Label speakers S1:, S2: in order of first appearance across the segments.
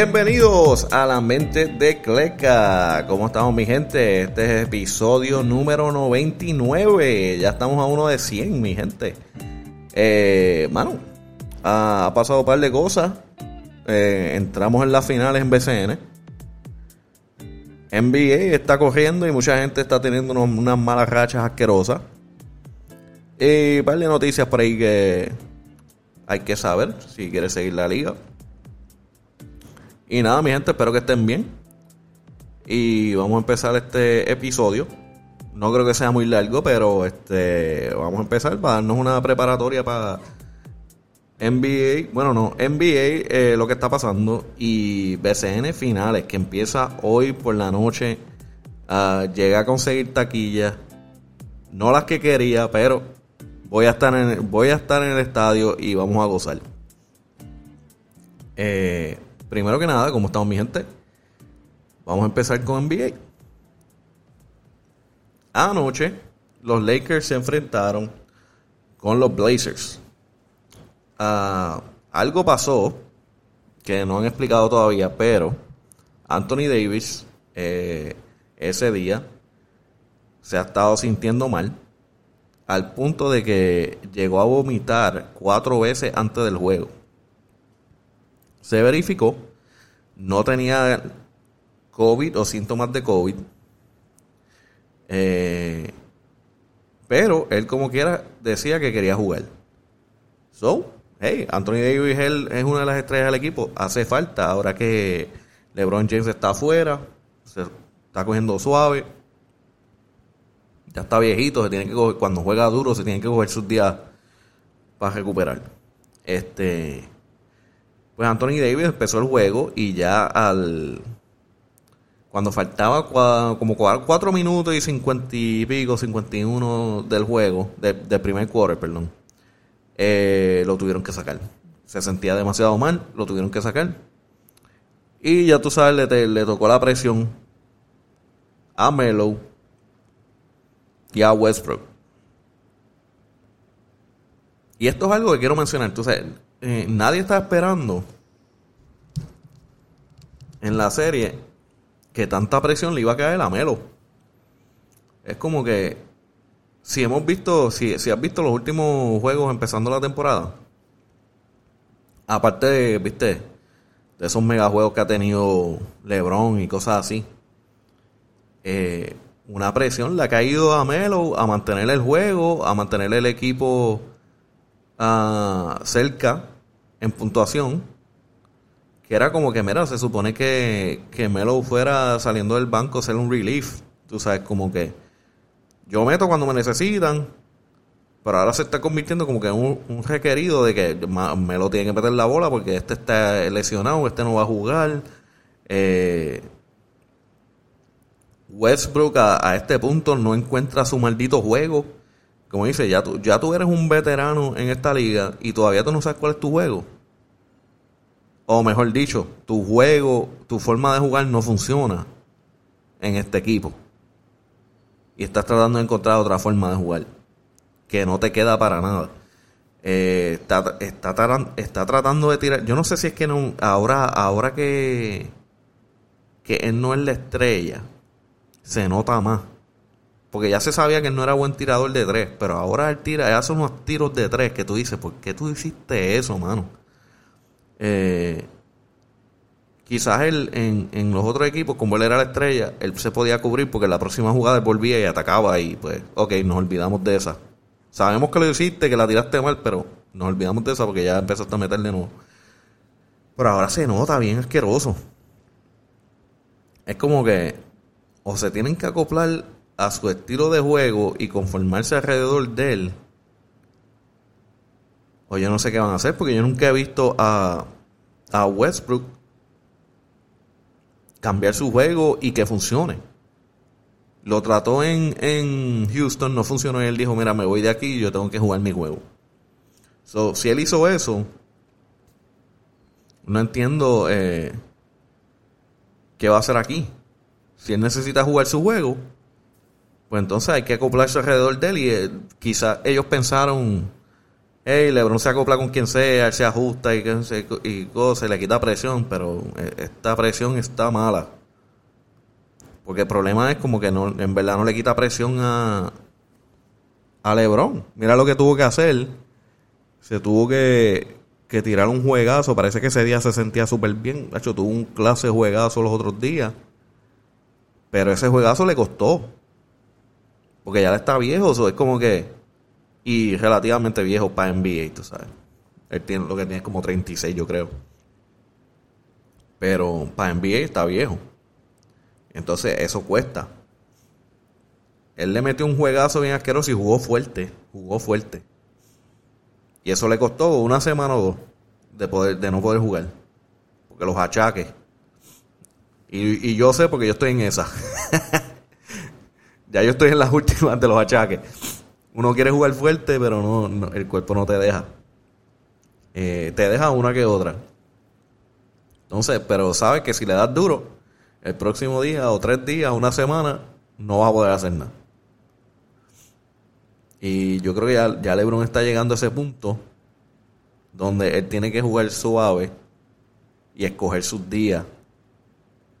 S1: Bienvenidos a la mente de Cleca. ¿Cómo estamos mi gente? Este es episodio número 99. Ya estamos a uno de 100 mi gente. Eh, mano, ha, pasado un par de cosas. Eh, entramos en las finales en BCN. NBA está corriendo y mucha gente está teniendo unas malas rachas asquerosas. Y un par de noticias por ahí que hay que saber si quieres seguir la liga. Y nada, mi gente, espero que estén bien. Y vamos a empezar este episodio. No creo que sea muy largo, pero este vamos a empezar para darnos una preparatoria para NBA. Bueno, no, NBA, eh, lo que está pasando. Y BCN finales, que empieza hoy por la noche. Uh, a conseguir taquillas. No las que quería, pero voy a estar en, voy a estar en el estadio y vamos a gozar. Eh, Primero que nada, ¿cómo estamos mi gente? Vamos a empezar con NBA. Anoche, los Lakers se enfrentaron con los Blazers. Ah, algo pasó que no han explicado todavía, pero Anthony Davis eh, ese día se ha estado sintiendo mal al punto de que llegó a vomitar cuatro veces antes del juego. Se verificó, no tenía COVID o síntomas de COVID. Eh, pero él como quiera decía que quería jugar. So, hey, Anthony Davis es una de las estrellas del equipo. Hace falta ahora que LeBron James está afuera, se está cogiendo suave. Ya está viejito, se tiene que cuando juega duro se tiene que coger sus días para recuperar. Este pues Anthony Davis empezó el juego y ya al. Cuando faltaba como cuatro minutos y cincuenta y pico, 51 del juego, de, del primer quarter, perdón, eh, lo tuvieron que sacar. Se sentía demasiado mal, lo tuvieron que sacar. Y ya tú sabes, le, le tocó la presión a Melo y a Westbrook. Y esto es algo que quiero mencionar. Tú sabes, eh, nadie está esperando en la serie que tanta presión le iba a caer a Melo. Es como que si hemos visto, si, si has visto los últimos juegos empezando la temporada, aparte de, viste, de esos megajuegos que ha tenido LeBron y cosas así, eh, una presión le ha caído a Melo a mantener el juego, a mantener el equipo uh, cerca en puntuación. Que era como que, mira, se supone que, que Melo fuera saliendo del banco a ser un relief. Tú sabes, como que yo meto cuando me necesitan, pero ahora se está convirtiendo como que en un, requerido de que Melo tiene que meter la bola porque este está lesionado, este no va a jugar. Eh, Westbrook a, este punto no encuentra su maldito juego como dice, ya tú, ya tú eres un veterano en esta liga y todavía tú no sabes cuál es tu juego. O mejor dicho, tu juego, tu forma de jugar no funciona en este equipo. Y estás tratando de encontrar otra forma de jugar. Que no te queda para nada. Eh, está, está, está, tratando de tirar. Yo no sé si es que no. Ahora, ahora que. Que él no es la estrella. Se nota más. Porque ya se sabía que él no era buen tirador de tres, pero ahora él tira, él hace unos tiros de tres que tú dices, ¿por qué tú hiciste eso, mano? Eh, quizás él en, los otros equipos, como él era la estrella, él se podía cubrir porque la próxima jugada volvía y atacaba y pues, ok, nos olvidamos de esa. Sabemos que lo hiciste, que la tiraste mal, pero nos olvidamos de esa porque ya empezaste a meter de nuevo. Pero ahora se nota bien asqueroso. Es como que o se tienen que acoplar a su estilo de juego y conformarse alrededor de él, o yo no sé qué van a hacer, porque yo nunca he visto a, a Westbrook cambiar su juego y que funcione. Lo trató en, en Houston, no funcionó y él dijo, mira, me voy de aquí yo tengo que jugar mi juego. So, si él hizo eso, no entiendo eh, qué va a hacer aquí. Si él necesita jugar su juego, pues entonces hay que acoplarse alrededor de él y eh, quizás ellos pensaron hey, LeBron se acopla con quien sea, él se ajusta y, se, y se le quita presión, pero eh, esta presión está mala. Porque el problema es como que no, en verdad no le quita presión a, a LeBron. Mira lo que tuvo que hacer. Se tuvo que, que tirar un juegazo. Parece que ese día se sentía súper bien. De hecho, tuvo un clase juegazo los otros días. Pero ese juegazo le costó. Porque ya está viejo. Eso es como que. Y relativamente viejo para NBA, tú sabes. Él tiene lo que tiene como 36, yo creo. Pero para NBA está viejo. Entonces, eso cuesta. Él le metió un juegazo bien asqueroso y jugó fuerte. Jugó fuerte. Y eso le costó una semana o dos de, poder, de no poder jugar. Porque los achaques. Y, yo sé porque yo estoy en esa. ya yo estoy en las últimas de los achaques. Uno quiere jugar fuerte, pero no, el cuerpo no te deja. Eh, te deja una que otra. Entonces, pero sabes que si le das duro, el próximo día o tres días, una semana, no vas a poder hacer nada. Y yo creo que ya, ya LeBron está llegando a ese punto donde él tiene que jugar suave y escoger sus días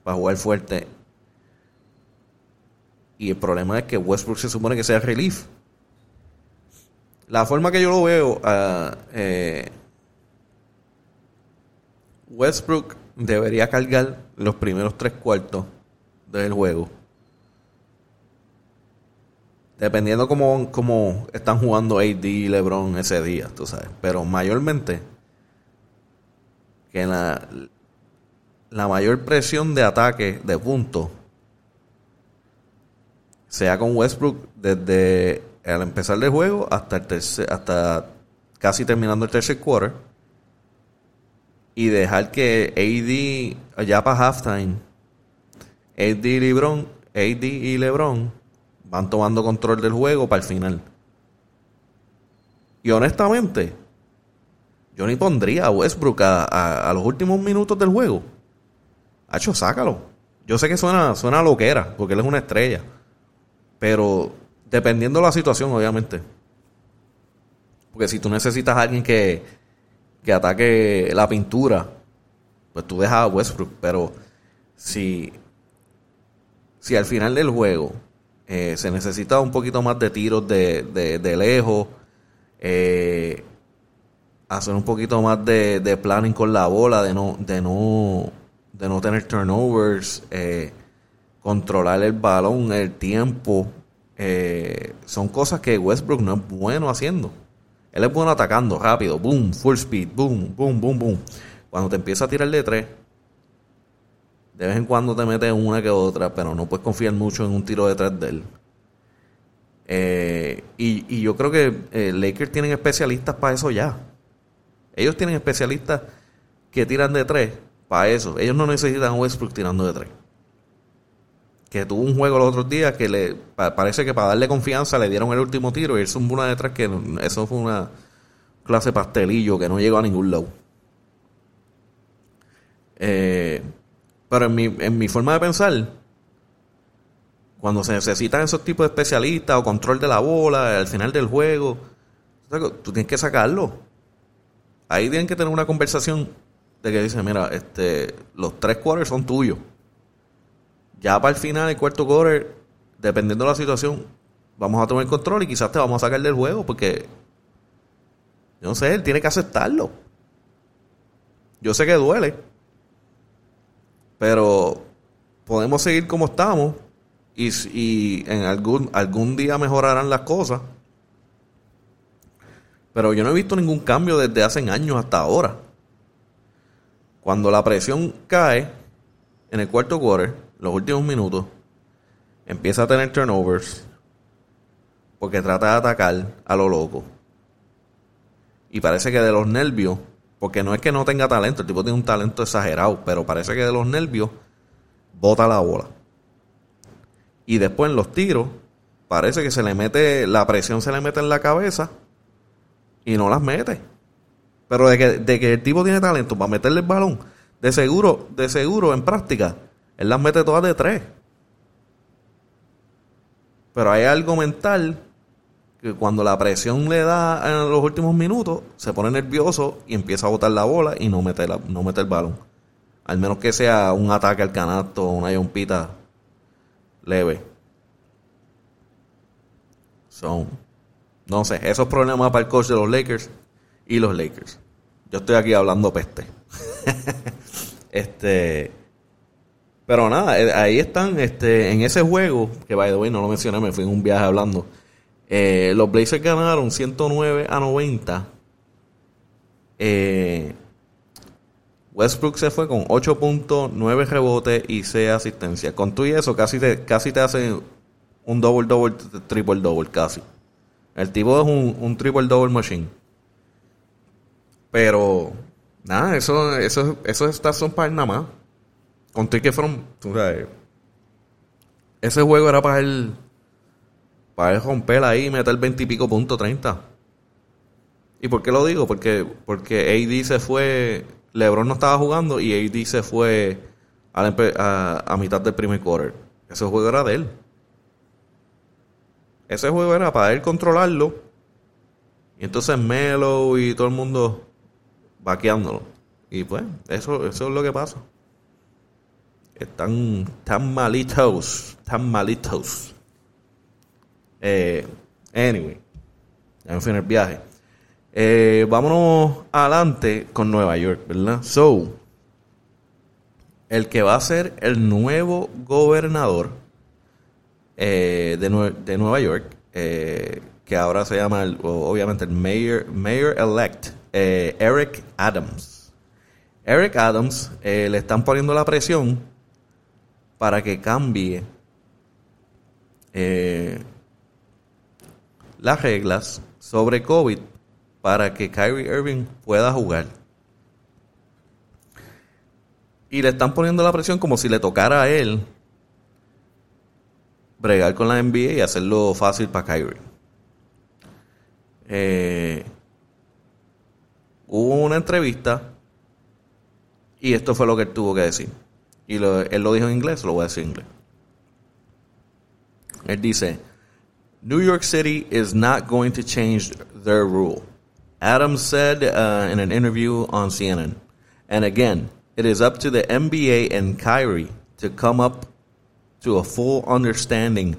S1: para jugar fuerte. Y el problema es que Westbrook se supone que sea relief. La forma que yo lo veo, uh, eh, Westbrook debería cargar los primeros tres cuartos del juego Dependiendo cómo, cómo están jugando AD y LeBron ese día, tú sabes. Pero mayormente, que la, la mayor presión de ataque de puntos sea con Westbrook desde el empezar del juego hasta el tercer, hasta casi terminando el tercer quarter y dejar que AD ya para halftime AD y LeBron AD y LeBron van tomando control del juego para el final. Y honestamente, yo ni pondría a Westbrook a, los últimos minutos del juego. Hacho, sácalo. Yo sé que suena, suena loquera, porque él es una estrella. Pero dependiendo de la situación, obviamente. Porque si tú necesitas a alguien que, que ataque la pintura, pues tú dejas a Westbrook. Pero si, si al final del juego eh, se necesita un poquito más de tiros de, de, lejos. Eh, hacer un poquito más de, de, planning con la bola, de no, de no, de no tener turnovers, eh, controlar el balón, el tiempo. son cosas que Westbrook no es bueno haciendo. Él es bueno atacando rápido, boom, full speed, boom, boom, boom, boom. Cuando te empieza a tirar de tres, de vez en cuando te metes una que otra, pero no puedes confiar mucho en un tiro detrás de él. Eh, y, yo creo que eh, Lakers tienen especialistas para eso ya. Ellos tienen especialistas que tiran de tres para eso. Ellos no necesitan Westbrook tirando de tres. Que tuvo un juego los otros días que le parece que para darle confianza le dieron el último tiro y él un una de tres que eso fue una clase pastelillo que no llegó a ningún lado. Eh, pero en mi, en mi forma de pensar, cuando se necesitan esos tipos de especialistas o control de la bola al final del juego, tú tienes que sacarlo. Ahí tienen que tener una conversación de que dice, mira, este, los tres quarters son tuyos. Ya para el final, el cuarto quarter, dependiendo de la situación, vamos a tomar el control y quizás te vamos a sacar del juego porque, yo no sé, él tiene que aceptarlo. Yo sé que duele, pero podemos seguir como estamos y, en algún, algún día mejorarán las cosas. Pero yo no he visto ningún cambio desde hace años hasta ahora. Cuando la presión cae en el cuarto quarter, los últimos minutos, empieza a tener turnovers porque trata de atacar a lo loco. Y parece que de los nervios porque no es que no tenga talento, el tipo tiene un talento exagerado, pero parece que de los nervios bota la bola. Y después en los tiros, parece que se le mete, la presión se le mete en la cabeza y no las mete. Pero de que, de que el tipo tiene talento para meterle el balón, de seguro, de seguro en práctica, él las mete todas de tres. Pero hay algo mental que cuando la presión le da en los últimos minutos, se pone nervioso y empieza a botar la bola y no mete, la, no mete el balón. Al menos que sea un ataque al canasto o una yompita leve. Son, no sé, esos problemas para el coach de los Lakers y los Lakers. Yo estoy aquí hablando peste. este. Pero nada, eh, ahí están, este, en ese juego, que by the way no lo mencioné, me fui en un viaje hablando. Eh, los Blazers ganaron 109 a 90. Eh, Westbrook se fue con 8.9 rebotes y 6 asistencias. Con tú y eso, casi te, casi te hacen un double-double, triple-double, casi. El tipo es un, un triple-double machine. Pero, nada, eso, eso, esos stats son para nada más. Con tú que fueron, ese juego era para él para él romper ahí y meter 20 y pico punto 30. ¿Y por qué lo digo? Porque, porque AD se fue, LeBron no estaba jugando y AD se fue a, a, mitad del primer quarter. Ese juego era de él. Ese juego era para él controlarlo. Y entonces Melo y todo el mundo vaqueándolo. Y pues, eso, eso es lo que pasa. Están tan malitos, tan malitos. Eh, anyway, en fin, el viaje. Eh, vámonos adelante con Nueva York, ¿verdad? So, el que va a ser el nuevo gobernador eh, de, de, Nueva York, eh, que ahora se llama, obviamente, el mayor, mayor elect, Eric Adams. Eric Adams le están poniendo la presión para que cambie las reglas sobre COVID para que Kyrie Irving pueda jugar. Y le están poniendo la presión como si le tocara a él bregar con la NBA y hacerlo fácil para Kyrie. Eh, hubo una entrevista y esto fue lo que él tuvo que decir. Y lo, él lo dijo en inglés, lo voy a decir en inglés. Él dice, New York City is not going to change their rule. Adams said uh, in an interview on CNN. And again, it is up to the NBA and Kyrie to come up to a full understanding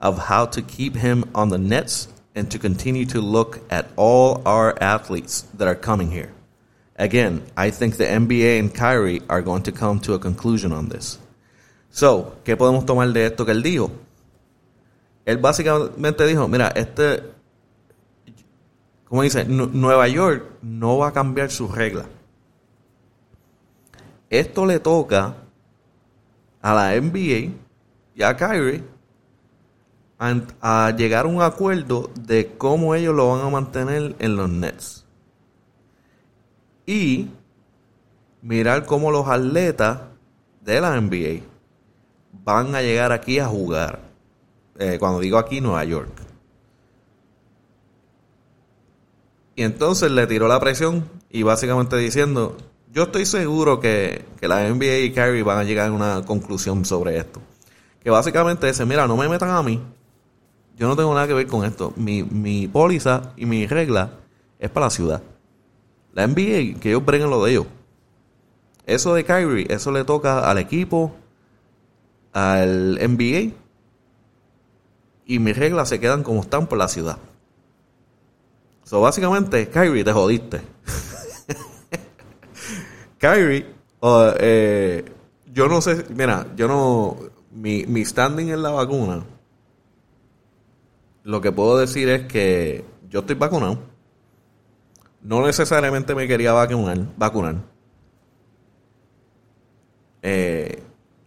S1: of how to keep him on the nets and to continue to look at all our athletes that are coming here. Again, I think the NBA and Kyrie are going to come to a conclusion on this. So, ¿qué podemos tomar de esto que él dijo? Él básicamente dijo, mira, este, como dice, Nueva York no va a cambiar sus reglas. Esto le toca a la NBA y a Kyrie a, llegar a un acuerdo de cómo ellos lo van a mantener en los Nets. Y mirar cómo los atletas de la NBA van a llegar aquí a jugar. Eh, cuando digo aquí, Nueva York. Y entonces le tiró la presión y básicamente diciendo, yo estoy seguro que, la NBA y Kyrie van a llegar a una conclusión sobre esto. Que básicamente dice, mira, no me metan a mí. Yo no tengo nada que ver con esto. Mi, mi póliza y mi regla es para la ciudad. La NBA, que ellos breguen lo de ellos. Eso de Kyrie, eso le toca al equipo, al NBA y mis reglas se quedan como están por la ciudad. So, básicamente, Kyrie, te jodiste. Kyrie, eh, yo no sé, mira, yo no, mi, mi standing en la vacuna, lo que puedo decir es que yo estoy vacunado. No necesariamente me quería vacunar, vacunar. Eh,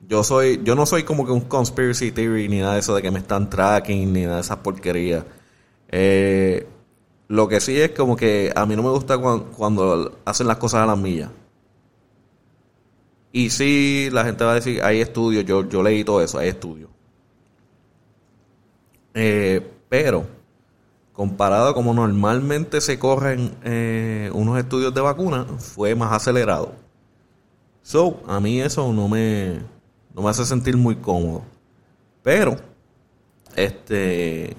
S1: yo soy, yo no soy como que un conspiracy theory ni nada de eso de que me están tracking ni nada de esas porquerías. Eh, lo que sí es como que a mí no me gusta cuando, hacen las cosas a las millas. Y sí, la gente va a decir, hay estudios, yo, yo leí todo eso, hay estudios. Eh, pero, comparado a como normalmente se corren eh, unos estudios de vacuna, fue más acelerado. So, a mí eso no me, no me hace sentir muy cómodo. Pero, este,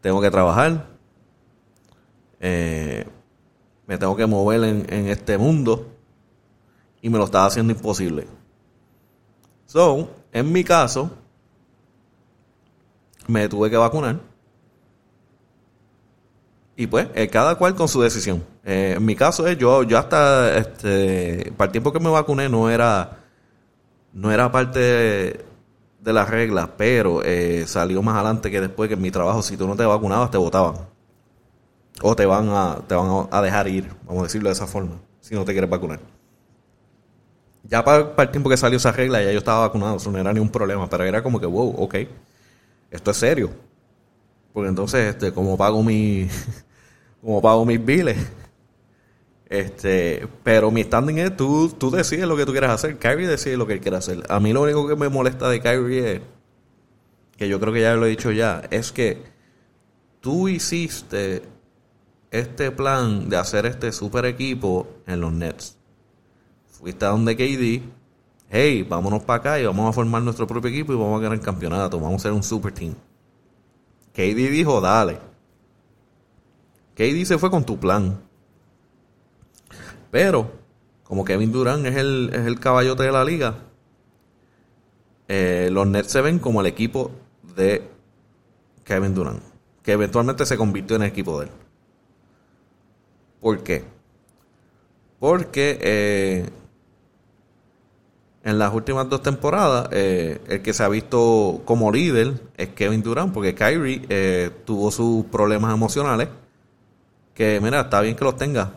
S1: tengo que trabajar, eh, me tengo que mover en, en, este mundo y me lo estaba haciendo imposible. So, en mi caso, me tuve que vacunar. Y pues, eh, cada cual con su decisión. Eh, en mi caso, es yo, yo hasta, este, para el tiempo que me vacuné no era, no era parte de, de las reglas, pero eh, salió más adelante que después que en mi trabajo, si tú no te vacunabas, te votaban. O te van a, te van a dejar ir, vamos a decirlo de esa forma, si no te quieres vacunar. Ya para, el tiempo que salió esa regla, ya yo estaba vacunado, eso no era ni un problema, pero era como que, wow, ok, esto es serio. Porque entonces, este, como pago mi, como pago mis biles, este, pero mi standing es tú, tú decides lo que tú quieras hacer. Kyrie decide lo que él quiere hacer. A mí lo único que me molesta de Kyrie es, que yo creo que ya lo he dicho ya, es que tú hiciste este plan de hacer este super equipo en los Nets. Fuiste a donde KD, hey, vámonos para acá y vamos a formar nuestro propio equipo y vamos a ganar el campeonato, vamos a ser un super team. KD dijo, dale. KD se fue con tu plan. Pero, como Kevin Durant es el, es el caballote de la liga, eh, los Nets se ven como el equipo de Kevin Durant, que eventualmente se convirtió en el equipo de él. ¿Por qué? Porque eh, en las últimas dos temporadas, eh, el que se ha visto como líder es Kevin Durant, porque Kyrie tuvo sus problemas emocionales. Que mira, está bien que los tenga,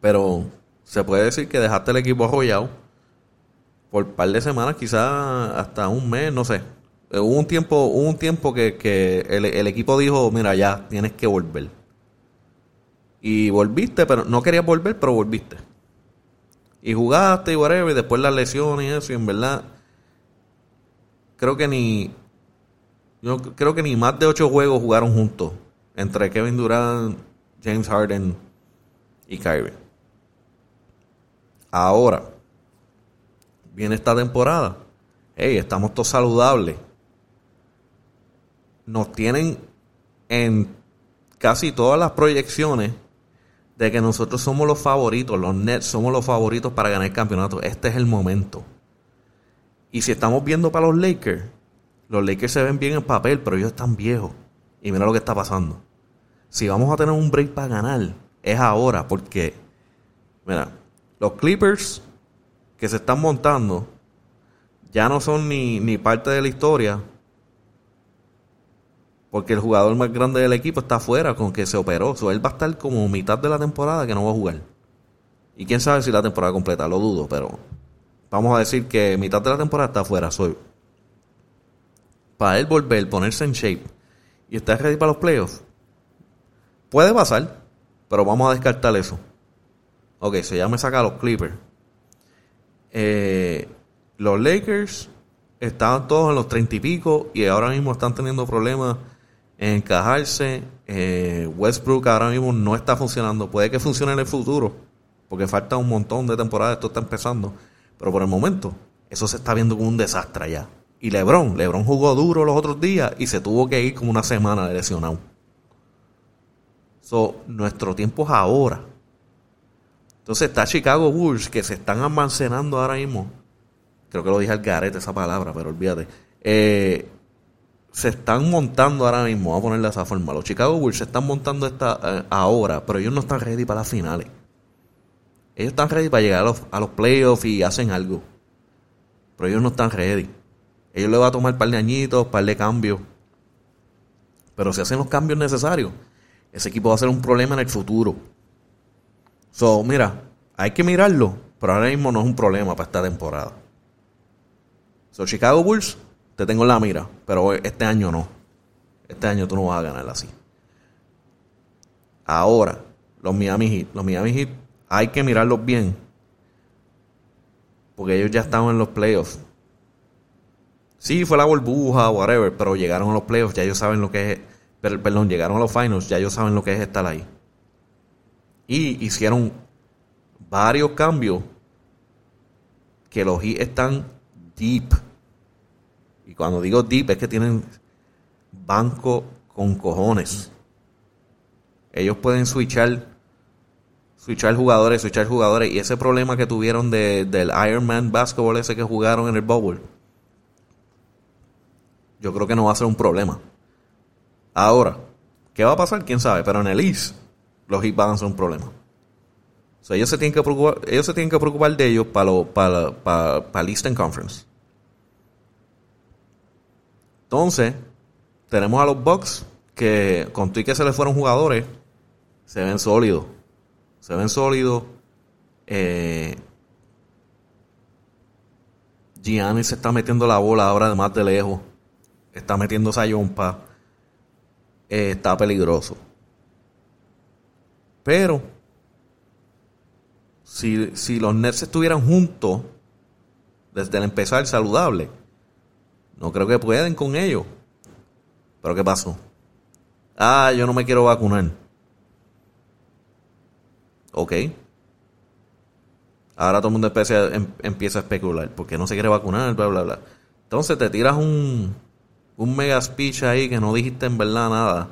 S1: pero se puede decir que dejaste el equipo arrollado por un par de semanas, quizás hasta un mes, no sé. Eh, hubo un tiempo, hubo un tiempo que, el, equipo dijo, mira, ya tienes que volver. Y volviste, pero no querías volver, pero volviste. Y jugaste y whatever, y después las lesiones y eso, y en verdad, creo que ni, yo creo que ni más de ocho juegos jugaron juntos entre Kevin Durant, James Harden y Kyrie. Ahora, viene esta temporada. Hey, estamos todos saludables. Nos tienen en casi todas las proyecciones de que nosotros somos los favoritos, los Nets somos los favoritos para ganar el campeonato. Este es el momento. Y si estamos viendo para los Lakers, los Lakers se ven bien en papel, pero ellos están viejos. Y mira lo que está pasando. Si vamos a tener un break para ganar, es ahora, porque, mira, los Clippers que se están montando ya no son ni, parte de la historia. Porque el jugador más grande del equipo está afuera con que se operó. él va a estar como mitad de la temporada que no va a jugar. Y quién sabe si la temporada completa, lo dudo, pero vamos a decir que mitad de la temporada está afuera. Para él volver, ponerse en shape y estar ready para los playoffs, puede pasar, pero vamos a descartar eso. Ok, se ya me saca los Clippers. Eh, los Lakers estaban todos en los treinta y pico y ahora mismo están teniendo problemas en encajarse. Eh, Westbrook ahora mismo no está funcionando. Puede que funcione en el futuro, porque falta un montón de temporadas. Esto está empezando. Pero por el momento, eso se está viendo como un desastre ya. Y LeBron, LeBron jugó duro los otros días y se tuvo que ir como una semana de lesionado. So, nuestro tiempo es ahora. Entonces está Chicago Bulls que se están almacenando ahora mismo. Creo que lo dije al garete esa palabra, pero olvídate. Eh, se están montando ahora mismo, vamos a ponerle de esa forma. Los Chicago Bulls se están montando esta, eh, ahora, pero ellos no están ready para las finales. Ellos están ready para llegar a los, a los playoffs y hacen algo. Pero ellos no están ready. Ellos le van a tomar un par de añitos, un par de cambios. Pero si hacen los cambios necesarios, ese equipo va a ser un problema en el futuro. So, mira, hay que mirarlo, pero ahora mismo no es un problema para esta temporada. So, Chicago Bulls, te tengo en la mira, pero este año no. Este año tú no vas a ganar así. Ahora, los Miami Heat, los Miami Heat hay que mirarlos bien. Porque ellos ya estaban en los playoffs. Sí, fue la burbuja, whatever, pero llegaron a los playoffs, ya ellos saben lo que es. Perdón, llegaron a los finals, ya ellos saben lo que es estar ahí y hicieron varios cambios que los Heat están deep. Y cuando digo deep es que tienen banco con cojones. Ellos pueden switchar, switchar jugadores, switchar jugadores. Y ese problema que tuvieron de, del Iron Man Basketball ese que jugaron en el Bowl, yo creo que no va a ser un problema. Ahora, ¿qué va a pasar? ¿Quién sabe? Pero en el East, los Heat van a ser un problema. O ellos se tienen que preocupar, ellos se tienen que preocupar de ellos para, lo, para, para, para el Eastern Conference. Entonces, tenemos a los Bucks que con tu que se les fueron jugadores, se ven sólidos. Se ven sólidos. Eh, Gianni se está metiendo la bola ahora de más de lejos. Está metiendo esa yompa. Eh, está peligroso. Pero si, los Nets estuvieran juntos desde el empezar saludable, no creo que pueden con ellos. Pero ¿qué pasó? Ah, yo no me quiero vacunar. Ok. Ahora todo el mundo empieza, em, empieza a especular. porque no se quiere vacunar? Bla, bla, bla. Entonces te tiras un, un mega speech ahí que no dijiste en verdad nada.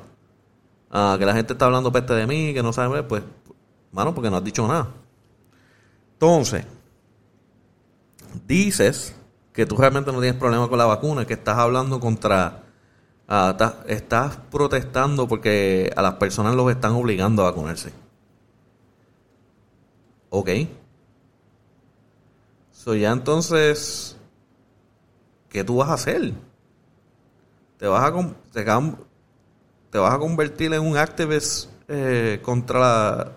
S1: Ah, que la gente está hablando peste de mí, que no sabe, pues, mano, porque no has dicho nada. Entonces, dices que tú realmente no tienes problema con la vacuna, que estás hablando contra, ah, estás, protestando porque a las personas los están obligando a vacunarse. Ok. So ya entonces, ¿qué tú vas a hacer? Te vas a, te, vas a convertir en un activist eh, contra la,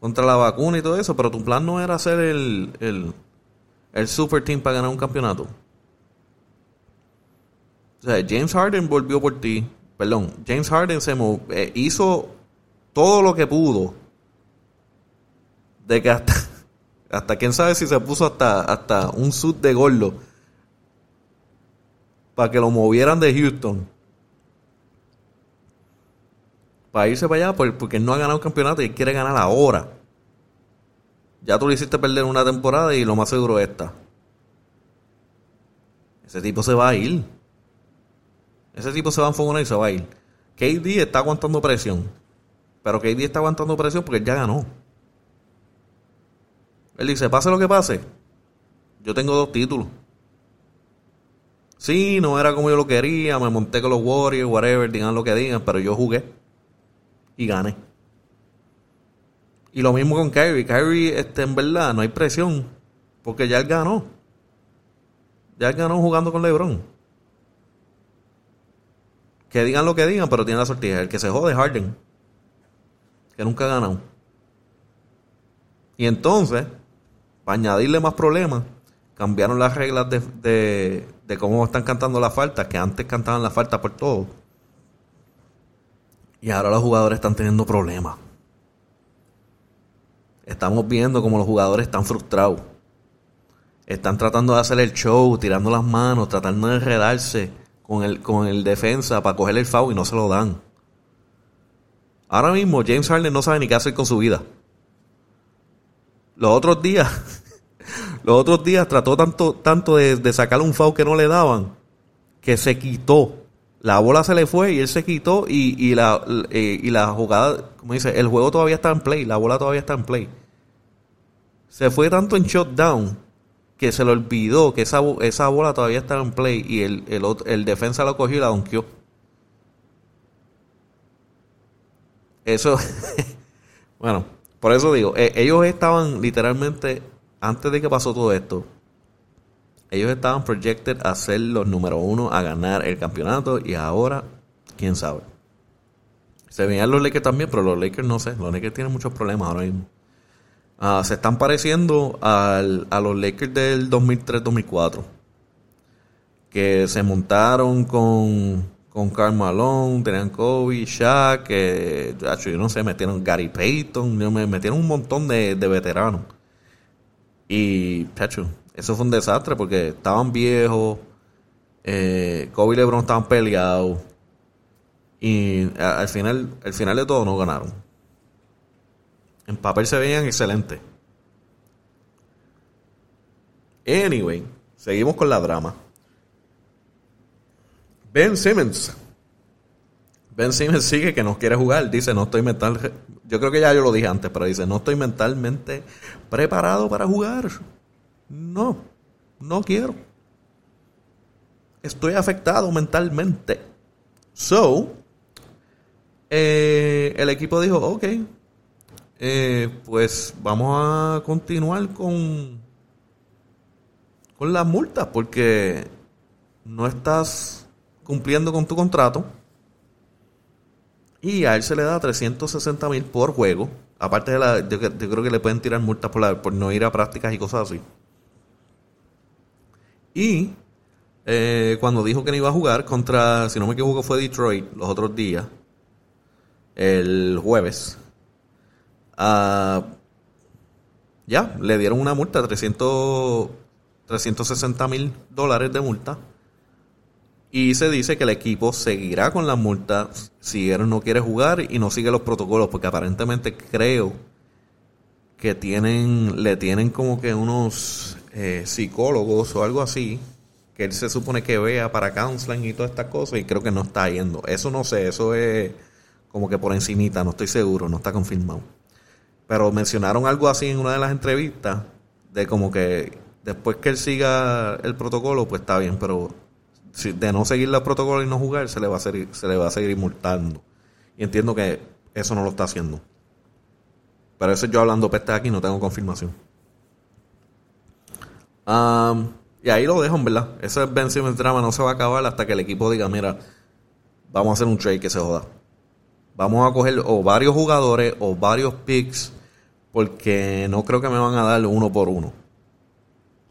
S1: contra la vacuna y todo eso, pero tu plan no era hacer el, el, super team para ganar un campeonato. O sea, James Harden volvió por ti. Perdón, James Harden se eh, hizo todo lo que pudo. De que hasta, hasta quién sabe si se puso hasta, hasta un suit de gordo. Para que lo movieran de Houston. Para irse para allá porque no ha ganado un campeonato y él quiere ganar ahora. Ya tú le hiciste perder una temporada y lo más seguro es esta. Ese tipo se va a ir. Ese tipo se va a enfocar y se va a ir. KD está aguantando presión. Pero KD está aguantando presión porque él ya ganó. Él dice, pase lo que pase. Yo tengo dos títulos. Sí, no era como yo lo quería. Me monté con los Warriors, whatever, digan lo que digan. Pero yo jugué. Y gané. Y lo mismo con Kyrie. Kyrie, este, en verdad, no hay presión. Porque ya él ganó. Ya él ganó jugando con LeBron. Que digan lo que digan, pero tiene la sortija. El que se jode es Harden. Que nunca ha ganado. Y entonces, para añadirle más problemas, cambiaron las reglas de, de, de cómo están cantando las faltas, que antes cantaban las faltas por todo. Y ahora los jugadores están teniendo problemas. Estamos viendo como los jugadores están frustrados. Están tratando de hacer el show, tirando las manos, tratando de enredarse con el, con el defensa para coger el foul y no se lo dan. Ahora mismo James Harden no sabe ni qué hacer con su vida. Los otros días, los otros días trató tanto, tanto de, de sacar un foul que no le daban, que se quitó la bola se le fue y él se quitó y, y, la, eh, y la jugada, como dice, el juego todavía está en play, la bola todavía está en play. Se fue tanto en shutdown que se le olvidó que esa, esa bola todavía está en play y el, el, el defensa lo cogió y la donkeó. Eso, bueno, por eso digo, e, ellos estaban literalmente, antes de que pasó todo esto, ellos estaban projected a ser los número uno a ganar el campeonato y ahora, quién sabe. Se veían los Lakers también, pero los Lakers no sé. Los Lakers tienen muchos problemas ahora mismo. Ah, se están pareciendo al, a los Lakers del 2003-2004. Que se montaron con, con Karl Malone, tenían Kobe, Shaq, que yo no sé, metieron Gary Payton, me metieron un montón de, de veteranos. Y, Pacho, eso fue un desastre porque estaban viejos, eh, Kobe y LeBron estaban peleados y al final, al final de todo no ganaron. En papel se veían excelentes. Anyway, seguimos con la drama. Ben Simmons Ben Simmons sigue que no quiere jugar. Dice, no estoy mental. Yo creo que ya yo lo dije antes, pero dice, no estoy mentalmente preparado para jugar. No, no quiero. Estoy afectado mentalmente. So, eh, el equipo dijo, ok, eh, pues vamos a continuar con, con las multas porque no estás cumpliendo con tu contrato. Y a él se le da 360 mil por juego. Aparte de la, yo, creo que le pueden tirar multas por, por no ir a prácticas y cosas así. Y eh, cuando dijo que no iba a jugar contra, si no me equivoco, fue Detroit los otros días, el jueves. Uh, ya, le dieron una multa, 300, 360 mil dólares de multa. Y se dice que el equipo seguirá con la multa si él no quiere jugar y no sigue los protocolos, porque aparentemente creo que tienen, le tienen como que unos eh, psicólogos o algo así que él se supone que vea para counseling y todas estas cosas y creo que no está yendo. Eso no sé, eso es como que por encimita, no estoy seguro, no está confirmado. Pero mencionaron algo así en una de las entrevistas de como que después que él siga el protocolo, pues está bien, pero de no seguir los protocolos y no jugar, se le va a seguir, se le va a seguir multando. Y entiendo que eso no lo está haciendo. Pero eso yo hablando peste aquí, no tengo confirmación. Y ahí lo dejo, en verdad. Ese Ben Simmons drama no se va a acabar hasta que el equipo diga, mira, vamos a hacer un trade que se joda. Vamos a coger o varios jugadores o varios picks porque no creo que me van a dar uno por uno.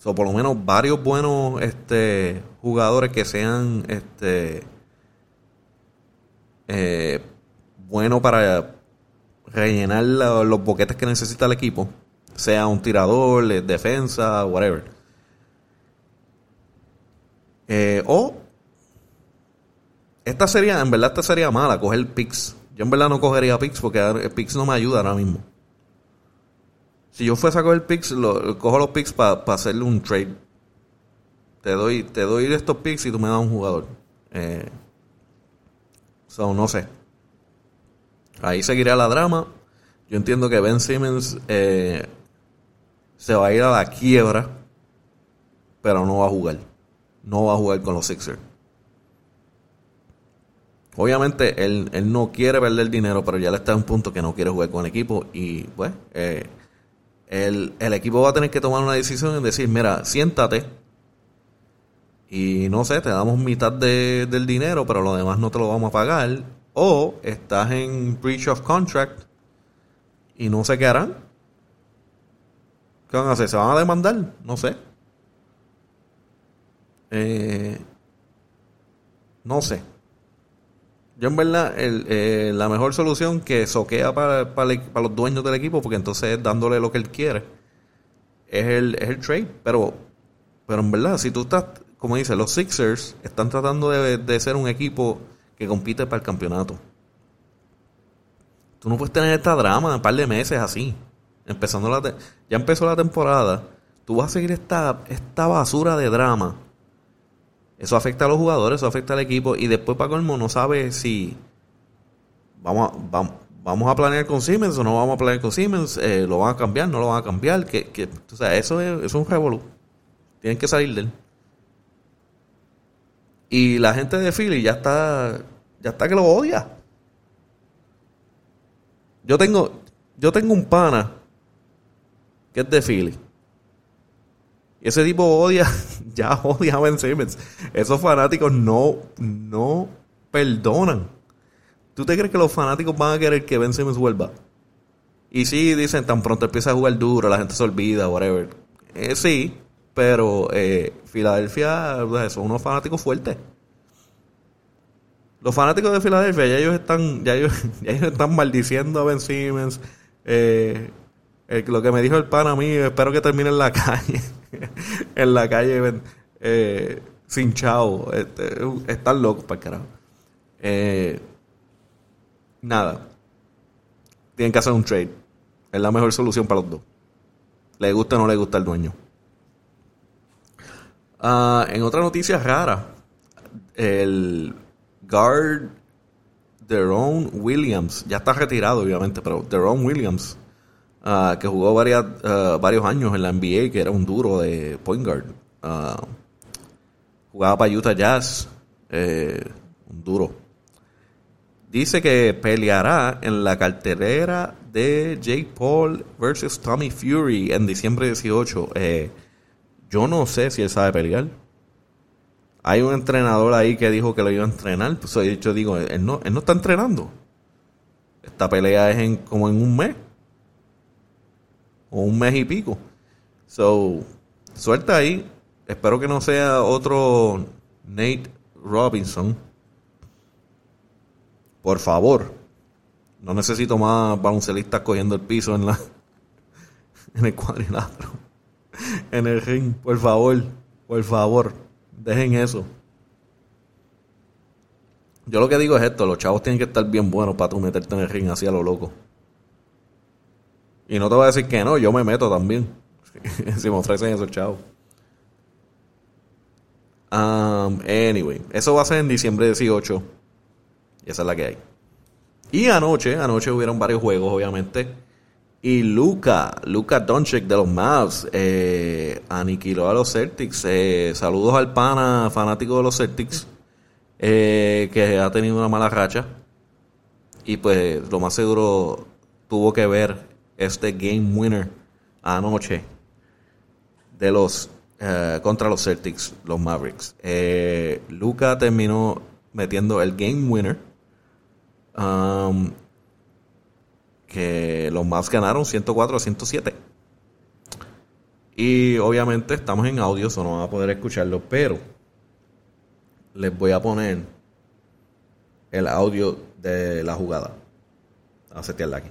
S1: O por lo menos varios buenos este, jugadores que sean este, eh, buenos para rellenar los boquetes que necesita el equipo. Sea un tirador, defensa, whatever. Eh, o esta sería, en verdad esta sería mala, coger Pix. Yo en verdad no cogería Pix porque Pix no me ayuda ahora mismo. Si yo fuese a coger Pix, lo, cojo los Pix para hacerle un trade. Te doy, te doy estos Pix y tú me das un jugador. Eh, so, no sé. Ahí seguirá la drama. Yo entiendo que Ben Simmons eh, se va a ir a la quiebra, pero no va a jugar no va a jugar con los Sixers. Obviamente él, no quiere perder dinero, pero ya le está en un punto que no quiere jugar con el equipo y pues eh, el, equipo va a tener que tomar una decisión y decir, mira, siéntate y no sé, te damos mitad del dinero, pero lo demás no te lo vamos a pagar. O estás en breach of contract y no sé qué harán. ¿Qué van a hacer? ¿Se van a demandar? No sé. Eh, no sé. Yo en verdad, eh, la mejor solución que soquea para, para, los dueños del equipo, porque entonces es dándole lo que él quiere, es el, es el trade. Pero, pero en verdad, si tú estás, como dice, los Sixers están tratando de, de ser un equipo que compite para el campeonato. Tú no puedes tener esta drama un par de meses así. Empezando la ya empezó la temporada. Tú vas a seguir esta, esta basura de drama eso afecta a los jugadores, eso afecta al equipo. Y después, para colmo, no sabe si vamos a, vamos, a planear con Siemens o no vamos a planear con Siemens. Eh, lo van a cambiar, no lo van a cambiar. Que, que, o sea, eso es, un revolú. Tienen que salir de él. Y la gente de Philly ya está, ya está que lo odia. Yo tengo, yo tengo un pana que es de Philly. Ese tipo odia, ya odia a Ben Simmons. Esos fanáticos no, no perdonan. ¿Tú te crees que los fanáticos van a querer que Ben Simmons vuelva? Y sí, dicen, tan pronto empieza a jugar duro, la gente se olvida, whatever. Eh, sí, pero eh, Filadelfia pues, son unos fanáticos fuertes. Los fanáticos de Filadelfia, ya ellos están, ya ellos, ya ellos están maldiciendo a Ben Simmons. Eh, lo que me dijo el pan a mí, espero que termine en la calle. en la calle eh, sin chao. Este, están locos para carajo. Eh, nada. Tienen que hacer un trade. Es la mejor solución para los dos. Le gusta o no le gusta el dueño. Ah, en otra noticia rara, el guard Deron Williams, ya está retirado obviamente, pero Deron Williams, ah, que jugó varias, ah, varios años en la NBA, que era un duro de point guard. Ah, jugaba para Utah Jazz, eh, un duro. Dice que peleará en la carterera de Jake Paul versus Tommy Fury en diciembre 18. Eh, yo no sé si él sabe pelear. Hay un entrenador ahí que dijo que lo iba a entrenar. Pues yo digo, él no, él no está entrenando. Esta pelea es en, como en un mes. O un mes y pico. So, suelta ahí. Espero que no sea otro Nate Robinson. Por favor. No necesito más baloncelistas cogiendo el piso en la en el cuadrilátero. En el ring, por favor. Por favor. Dejen eso. Yo lo que digo es esto, los chavos tienen que estar bien buenos para tú meterte en el ring así a lo loco. Y no te voy a decir que no, yo me meto también. si me ofrecen esos chavos. Um, anyway, eso va a ser en diciembre 18. Y esa es la que hay. Y anoche, anoche hubieron varios juegos, obviamente. Y Luca, Luca Doncic de los Mavs, eh, aniquiló a los Celtics. Eh, saludos al pana fanático de los Celtics, eh, que ha tenido una mala racha. Y pues lo más seguro tuvo que ver este game winner anoche de los eh, contra los Celtics, los Mavericks. Eh, Luca terminó metiendo el game winner. Um, que los Mavs ganaron 104 a 107. Y obviamente estamos en audio, eso no van a poder escucharlo, pero les voy a poner el audio de la jugada. A setearla aquí.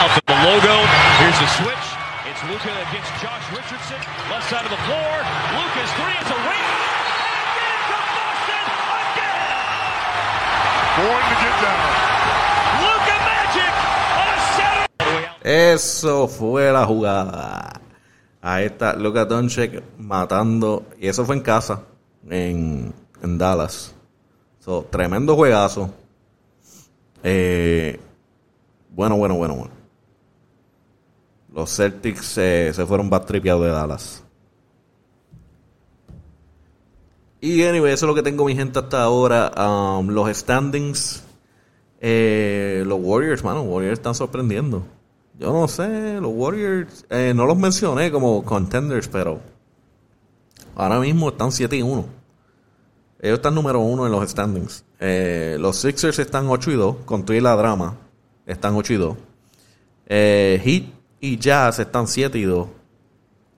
S1: It's Luca against Josh Richardson. Left side of the floor. Luca's three. It's a ring. Boston again. Going to get down. Luca Magic on a center. Eso fue la jugada. Ahí está Luca Doncic matando. Y eso fue en casa, en, en Dallas. So, tremendo juegazo. Eh, bueno, bueno, bueno, bueno. Los Celtics se fueron backtripeados de Dallas. Y anyway, eso es lo que tengo mi gente hasta ahora. Um, los standings. Eh, los Warriors, mano, Warriors están sorprendiendo. Yo no sé, los Warriors, eh, no los mencioné como contenders, pero ahora mismo están 7 y 1. Ellos están número 1 en los standings. Eh, los Sixers están 8 y 2, con toda la drama. Están 8 y 2. Heat y Jazz están 7 y 2.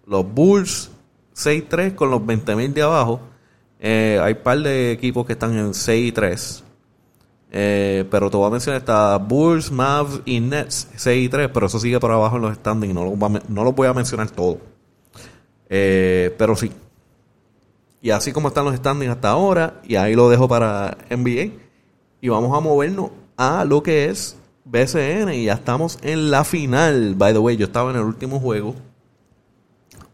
S1: Los Bulls 6-3 con los 20.000 de abajo. Eh, hay un par de equipos que están en 6 y 3. Eh, pero te voy a mencionar, está Bulls, Mavs y Nets 6 y 3, pero eso sigue por abajo en los standings. No los, no los voy a mencionar todo. Eh, pero sí. Y así como están los standings hasta ahora, y ahí lo dejo para NBA. Y vamos a movernos a lo que es BCN y ya estamos en la final. By the way, yo estaba en el último juego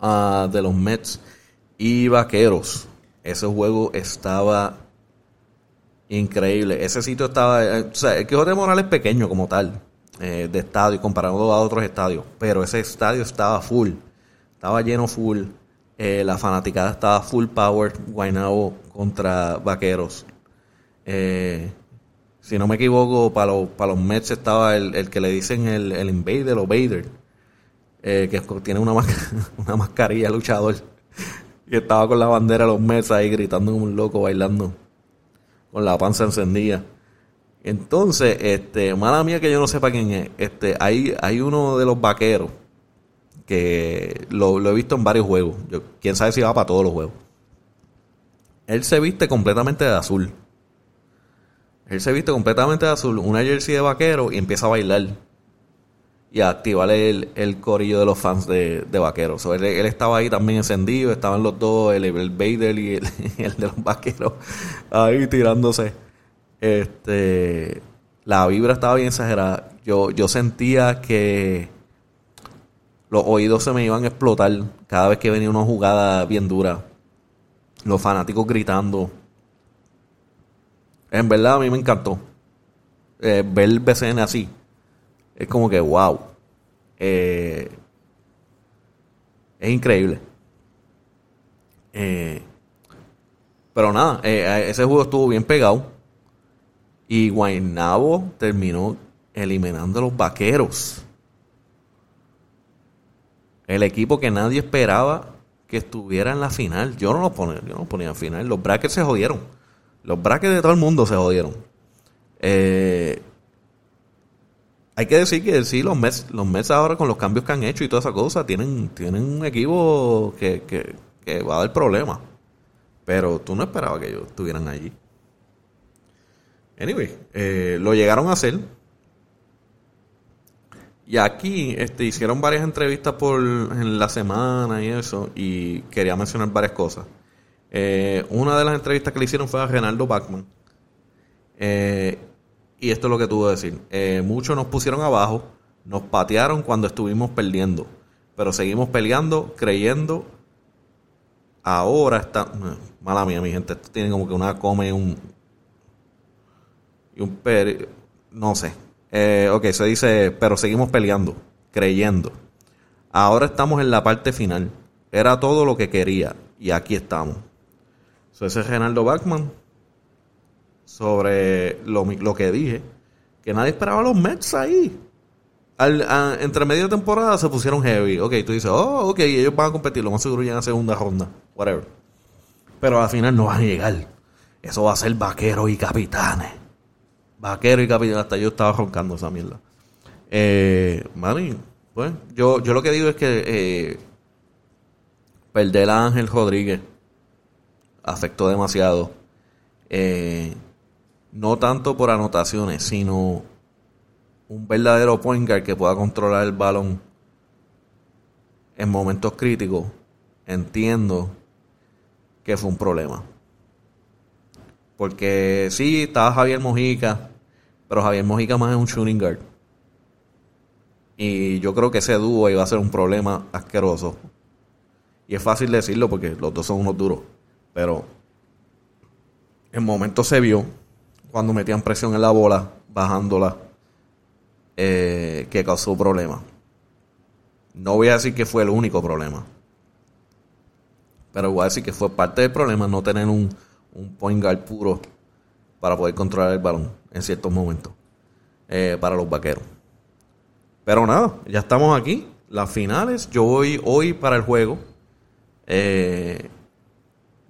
S1: ah, de los Mets y Vaqueros. Ese juego estaba increíble. Ese sitio estaba. Eh, o sea, el Quijote Morales es pequeño como tal, eh, de estadio, comparado a otros estadios. Pero ese estadio estaba full. Estaba lleno full. Eh, la fanaticada estaba full power. Guaynabo contra Vaqueros. Eh, si no me equivoco, para los, para los Mets estaba el, que le dicen el, el Invader o Vader, eh, que tiene una, una mascarilla luchador, y estaba con la bandera de los Mets ahí gritando como un loco, bailando, con la panza encendida. Entonces, este, mala mía que yo no sepa quién es, este, hay, hay uno de los vaqueros que lo, lo he visto en varios juegos. Yo, quién sabe si va para todos los juegos. Él se viste completamente de azul él se viste completamente azul, una jersey de vaquero y empieza a bailar. Y a activar el, el corillo de los fans de, de vaqueros. él, estaba ahí también encendido, estaban los dos, el, el Vader y el, de los vaqueros, ahí tirándose. Este, la vibra estaba bien exagerada. Yo, yo sentía que los oídos se me iban a explotar cada vez que venía una jugada bien dura. Los fanáticos gritando en verdad a mí me encantó. eh, ver el BCN así, es como que wow. Eh, es increíble. Eh, pero nada, ese juego estuvo bien pegado. Y Guaynabo terminó eliminando a los vaqueros. El equipo que nadie esperaba que estuviera en la final. Yo no lo ponía, yo no ponía en final. Los brackets se jodieron. Los brackets de todo el mundo se jodieron. Eh, hay que decir que sí, los Mets, los Mets ahora con los cambios que han hecho y toda esa cosa, tienen, tienen un equipo que, que, va a dar problemas. Pero tú no esperabas que ellos estuvieran allí. Anyway, eh, lo llegaron a hacer. Y aquí este, hicieron varias entrevistas por en la semana y eso, y quería mencionar varias cosas. Eh, una de las entrevistas que le hicieron fue a Renaldo Bachman. Eh, y esto es lo que tuvo que decir. Eh, muchos nos pusieron abajo, nos patearon cuando estuvimos perdiendo, pero seguimos peleando, creyendo. Ahora está. Mala mía, mi gente. Esto tiene como que una come y un. Y un per. No sé. Eh, ok, se dice, pero seguimos peleando, creyendo. Ahora estamos en la parte final. Era todo lo que quería y aquí estamos. Ese es Renaldo Bachman sobre lo, lo, que dije, que nadie esperaba a los Mets ahí. Al, entre medio de temporada se pusieron heavy. Ok, tú dices, oh, ok, ellos van a competir, lo más seguro llegan a segunda ronda, whatever. Pero al final no van a llegar. Eso va a ser vaqueros y capitanes. Vaquero y capitán. Hasta yo estaba roncando esa mierda. Eh, pues, yo, yo lo que digo es que eh, perder a Ángel Rodríguez afectó demasiado. Eh, no tanto por anotaciones, sino un verdadero point guard que pueda controlar el balón en momentos críticos. Entiendo que fue un problema. Porque sí, estaba Javier Mojica, pero Javier Mojica más es un shooting guard. Y yo creo que ese dúo iba a ser un problema asqueroso. Y es fácil decirlo porque los dos son unos duros. Pero en momentos se vio cuando metían presión en la bola, bajándola, eh, que causó problemas. No voy a decir que fue el único problema. Pero voy a decir que fue parte del problema no tener un, un point guard puro para poder controlar el balón en ciertos momentos eh, para los vaqueros. Pero nada, ya estamos aquí. Las finales, yo voy hoy para el juego. Eh,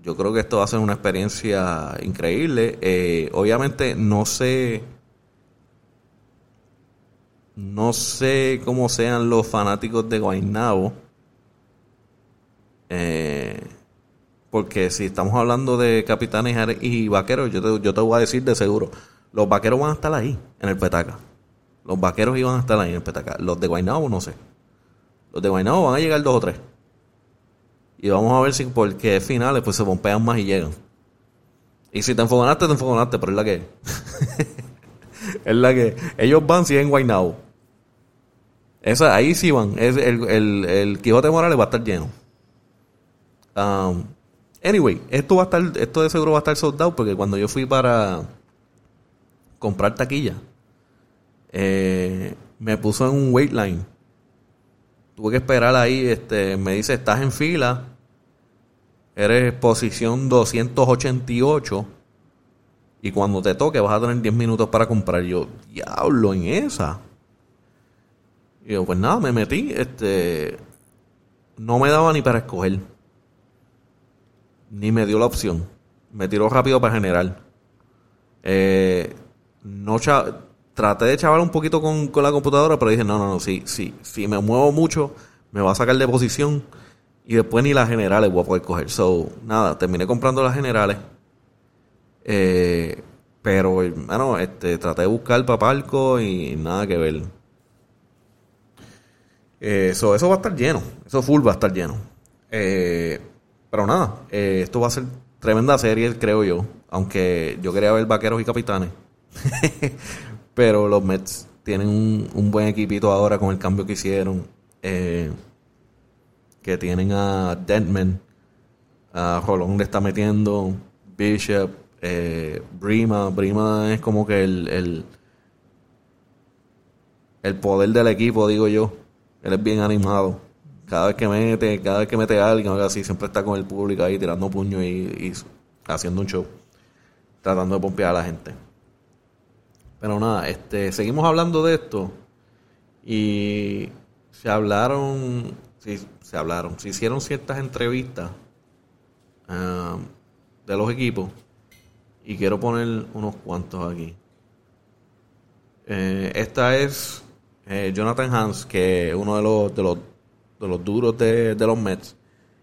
S1: yo creo que esto va a ser una experiencia increíble. Eh, obviamente no sé, no sé cómo sean los fanáticos de Guaynabo. Eh, porque si estamos hablando de capitanes y vaqueros, yo te, yo te voy a decir de seguro, los vaqueros van a estar ahí, en el petaca. Los vaqueros iban a estar ahí en el petaca. Los de Guaynabo no sé. Los de Guaynabo van a llegar dos o tres. Y vamos a ver si porque finales pues se pompean más y llegan. Y si te enfogonaste, te enfogonaste, pero es la que es la que ellos van si en Guaynabo. Esa, ahí sí van. Es el, el, el Quijote Morales va a estar lleno. Um, Anyway, esto va a estar, esto de seguro va a estar soldado porque cuando yo fui para comprar taquilla, eh, me puso en un wait line. Tuve que esperar ahí, este, me dice, estás en fila, eres posición 288 y cuando te toque vas a tener 10 minutos para comprar. Yo, diablo, en esa. Y yo, pues nada, me metí, este, no me daba ni para escoger ni me dio la opción. Me tiró rápido para general. Eh, no traté de chavar un poquito con, la computadora, pero dije, no, no, no, si, sí, si me muevo mucho, me va a sacar de posición y después ni las generales voy a poder coger. So, nada, terminé comprando las generales. Eh, pero, bueno, este, traté de buscar para palco y nada que ver. Eh, eso va a estar lleno. Eso full va a estar lleno. Eh, pero nada, eh, esto va a ser tremenda serie, creo yo. Aunque yo quería ver vaqueros y capitanes. Pero los Mets tienen un, buen equipito ahora con el cambio que hicieron. Eh, que tienen a Dentman. A Rolón le está metiendo. Bishop. Eh, Brima. Brima es como que el, el poder del equipo, digo yo. Él es bien animado. Cada vez que mete, cada vez que mete a alguien, así, siempre está con el público ahí tirando puños y, y haciendo un show. Tratando de pompear a la gente. Pero nada, este, seguimos hablando de esto. Y se hablaron, sí, se hablaron, se hicieron ciertas entrevistas um, de los equipos. Y quiero poner unos cuantos aquí. Eh, esta es eh, Jonathan Hans, que es uno de los, de los, de los duros de, de, los Mets,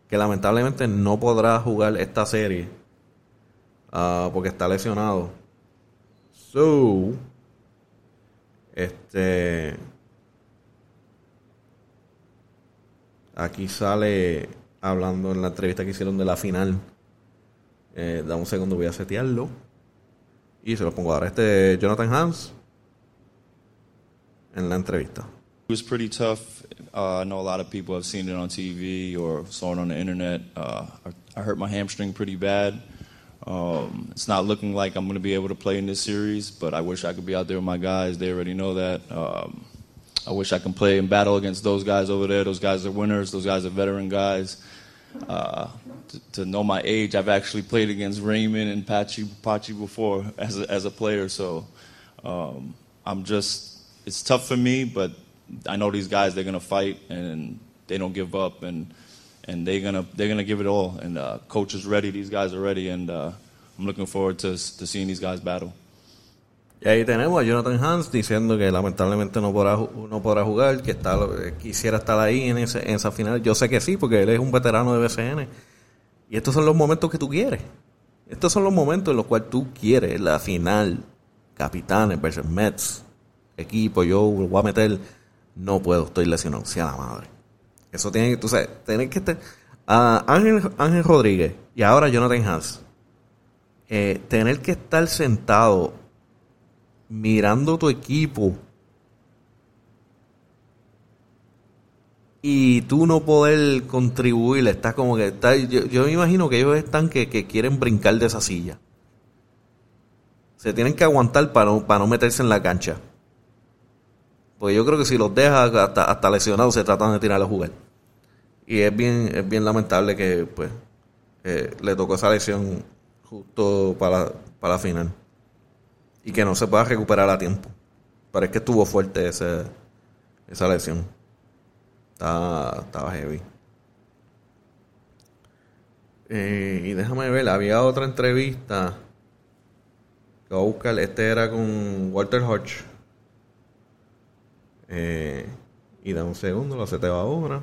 S1: que lamentablemente no podrá jugar esta serie uh, porque está lesionado. So, este. Aquí sale hablando en la entrevista que hicieron de la final. Eh, da un segundo, voy a setearlo. Y se lo pongo ahora. Este Jonathan Hans en la entrevista.
S2: It was pretty tough. Uh, I know a lot of people have seen it on TV or saw it on the internet. Uh, I, I, hurt my hamstring pretty bad. Um, it's not looking like I'm going to be able to play in this series, but I wish I could be out there with my guys. They already know that. Um, I wish I can play and battle against those guys over there. Those guys are winners. Those guys are veteran guys. Uh, to, to, know my age, I've actually played against Raymond and Pachi, Pachi before as a, as a player. So um, I'm just, it's tough for me, but I know these guys, they're going to fight and they don't give up. And and they're gonna they're gonna give it all. And uh, coach is ready, these guys are ready, and uh, I'm looking forward to to seeing these guys battle.
S1: Y ahí tenemos a Jonathan Hans diciendo que lamentablemente no podrá, no podrá jugar, que está, quisiera estar ahí en, esa final. Yo sé que sí, porque él es un veterano de BCN. Y estos son los momentos que tú quieres. Estos son los momentos en los cuales tú quieres la final. Capitanes versus Mets. Equipo, yo voy a meter. No puedo, estoy lesionado. Sea la madre. Eso tiene que, tú sabes, tener que estar. Ángel, Ángel Rodríguez y ahora Jonathan Hans. Eh, tener que estar sentado mirando tu equipo y tú no poder contribuir, estás como que está, yo, me imagino que ellos están que, quieren brincar de esa silla. Se tienen que aguantar para para no meterse en la cancha. Porque yo creo que si los deja hasta, hasta lesionados se tratan de tirar a jugar. Y es bien, es bien lamentable que pues eh, le tocó esa lesión justo para, para la final. Y que no se pueda recuperar a tiempo. Pero es que estuvo fuerte ese, esa lesión. Estaba, estaba heavy. Eh, y déjame ver, había otra entrevista que voy a buscar. Este era con Walter Hodge eh, y da un segundo, lo seteo ahora.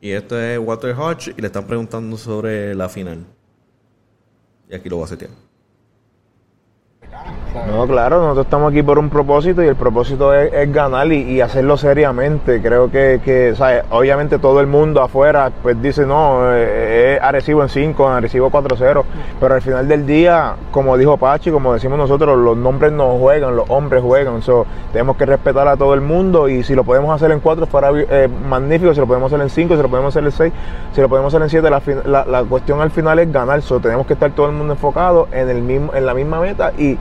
S1: Y esto es Walter Hodge y le están preguntando sobre la final. Y aquí lo voy a setear.
S3: No, claro, nosotros estamos aquí por un propósito y el propósito es, ganar y, hacerlo seriamente. Creo que, que obviamente todo el mundo afuera pues dice, no, eh, es Arecibo en 5, Arecibo 4-0, pero al final del día, como dijo Pachi, como decimos nosotros, los nombres no juegan, los hombres juegan. So, tenemos que respetar a todo el mundo y si lo podemos hacer en 4 fuera eh, magnífico, si lo podemos hacer en 5, si lo podemos hacer en 6, si lo podemos hacer en 7, la, la, cuestión al final es ganar. So, tenemos que estar todo el mundo enfocado en, el mismo, en la misma meta y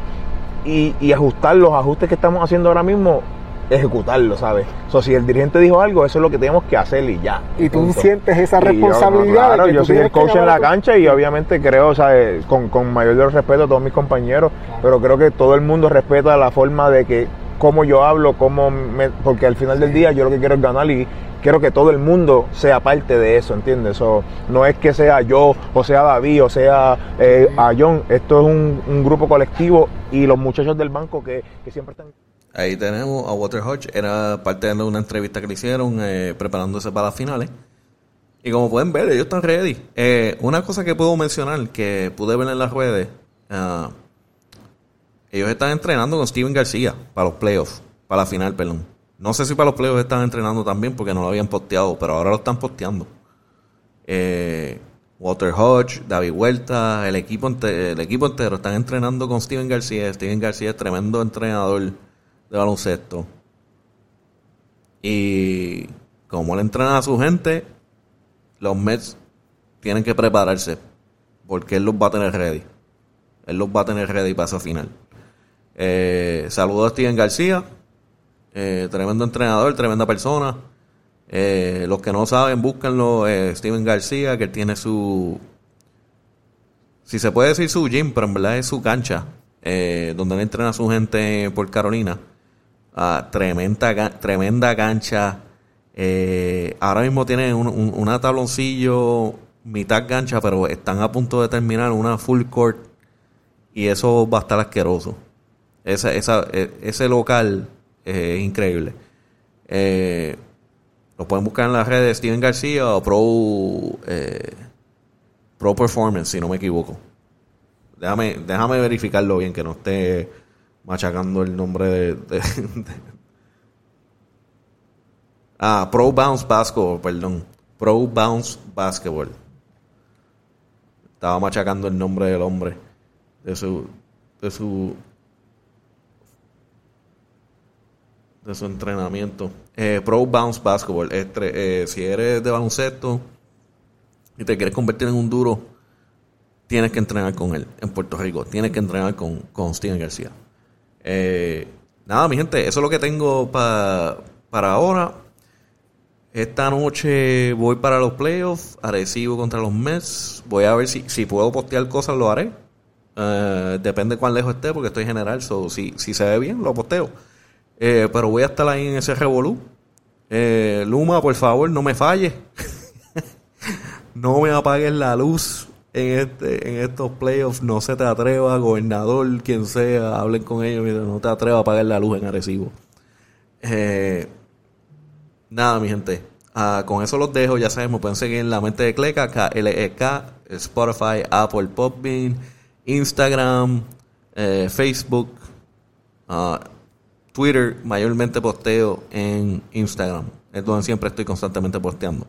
S3: y, ajustar los ajustes que estamos haciendo ahora mismo, ejecutarlo, ¿sabes? O sea, si el dirigente dijo algo, eso es lo que tenemos que hacer y ya.
S4: Y tú sientes esa responsabilidad.
S3: claro, yo soy el coach en la cancha y obviamente creo, ¿sabes? Con, con mayor respeto a todos mis compañeros, pero creo que todo el mundo respeta la forma de que cómo yo hablo, cómo me, porque al final del día yo lo que quiero es ganar y quiero que todo el mundo sea parte de eso, ¿entiendes? no es que sea yo, o sea David, o sea eh, a John, esto es un, grupo colectivo y los muchachos del banco que, siempre están...
S1: Ahí tenemos a Walter Hodge, era parte de una entrevista que le hicieron eh, preparándose para las finales. Y como pueden ver, ellos están ready. Eh, una cosa que puedo mencionar, que pude ver en las redes, uh, ellos están entrenando con Steven García para los playoffs, para la final, perdón. No sé si para los playoffs están entrenando también porque no lo habían posteado, pero ahora lo están posteando. Eh, Walter Hodge, David Huerta, el equipo, el equipo entero están entrenando con Steven García. Steven García es tremendo entrenador de baloncesto. Y como él entrena a su gente, los Mets tienen que prepararse porque él los va a tener ready. Él los va a tener ready para esa final. Eh, saludos a Steven García. Eh, tremendo entrenador, tremenda persona. Eh, los que no saben, búsquenlo. Eh, Steven García, que tiene su. Si se puede decir su gym, pero en verdad es su cancha. donde él entrena a su gente por Carolina. Ah, tremenda, tremenda cancha. Ahora mismo tienen un, un- una tabloncillo mitad cancha, pero están a punto de terminar una full court. Y eso va a estar asqueroso. Esa, esa, e- ese local eh, es increíble. Eh, lo pueden buscar en las redes Steven García o Pro, eh, Pro Performance, si no me equivoco. Déjame, déjame verificarlo bien, que no esté machacando el nombre de... de- de- ah, Pro Bounce Basketball, perdón. Pro Bounce Basketball. Estaba machacando el nombre del hombre. De su... De su... De su entrenamiento. Eh, Pro Bounce Basketball. Eh, si eres de baloncesto y te quieres convertir en un duro, tienes que entrenar con él en Puerto Rico. Tienes que entrenar con, con Steven García. Eh, nada, mi gente, eso es lo que tengo pa- para ahora. Esta noche voy para los playoffs, Arecibo contra los Mets. Voy a ver si, si puedo postear cosas, lo haré. Depende cuán lejos esté, porque estoy general. So, si, si se ve bien, lo posteo. Eh, pero voy a estar ahí en ese revolú. Eh, Luma, por favor, no me falles. no me apagues la luz en este en estos playoffs. No se te atreva, gobernador, quien sea, hablen con ellos. No te atrevas a apagar la luz en Arecibo. Eh, nada, mi gente. Ah, con eso los dejo. Ya saben, me pueden seguir en la mente de Cleca, K-L-E-K, Spotify, Apple Podbean, Instagram, Facebook, ah, Twitter. Mayormente posteo en Instagram. Es donde siempre estoy constantemente posteando.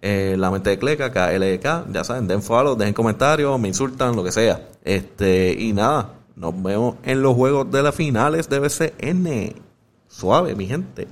S1: Eh, la mente de Cleca, K-L-E-K. Ya saben, den follow, dejen comentarios, me insultan, lo que sea. Este, y nada, nos vemos en los juegos de las finales de BCN. Suave, mi gente.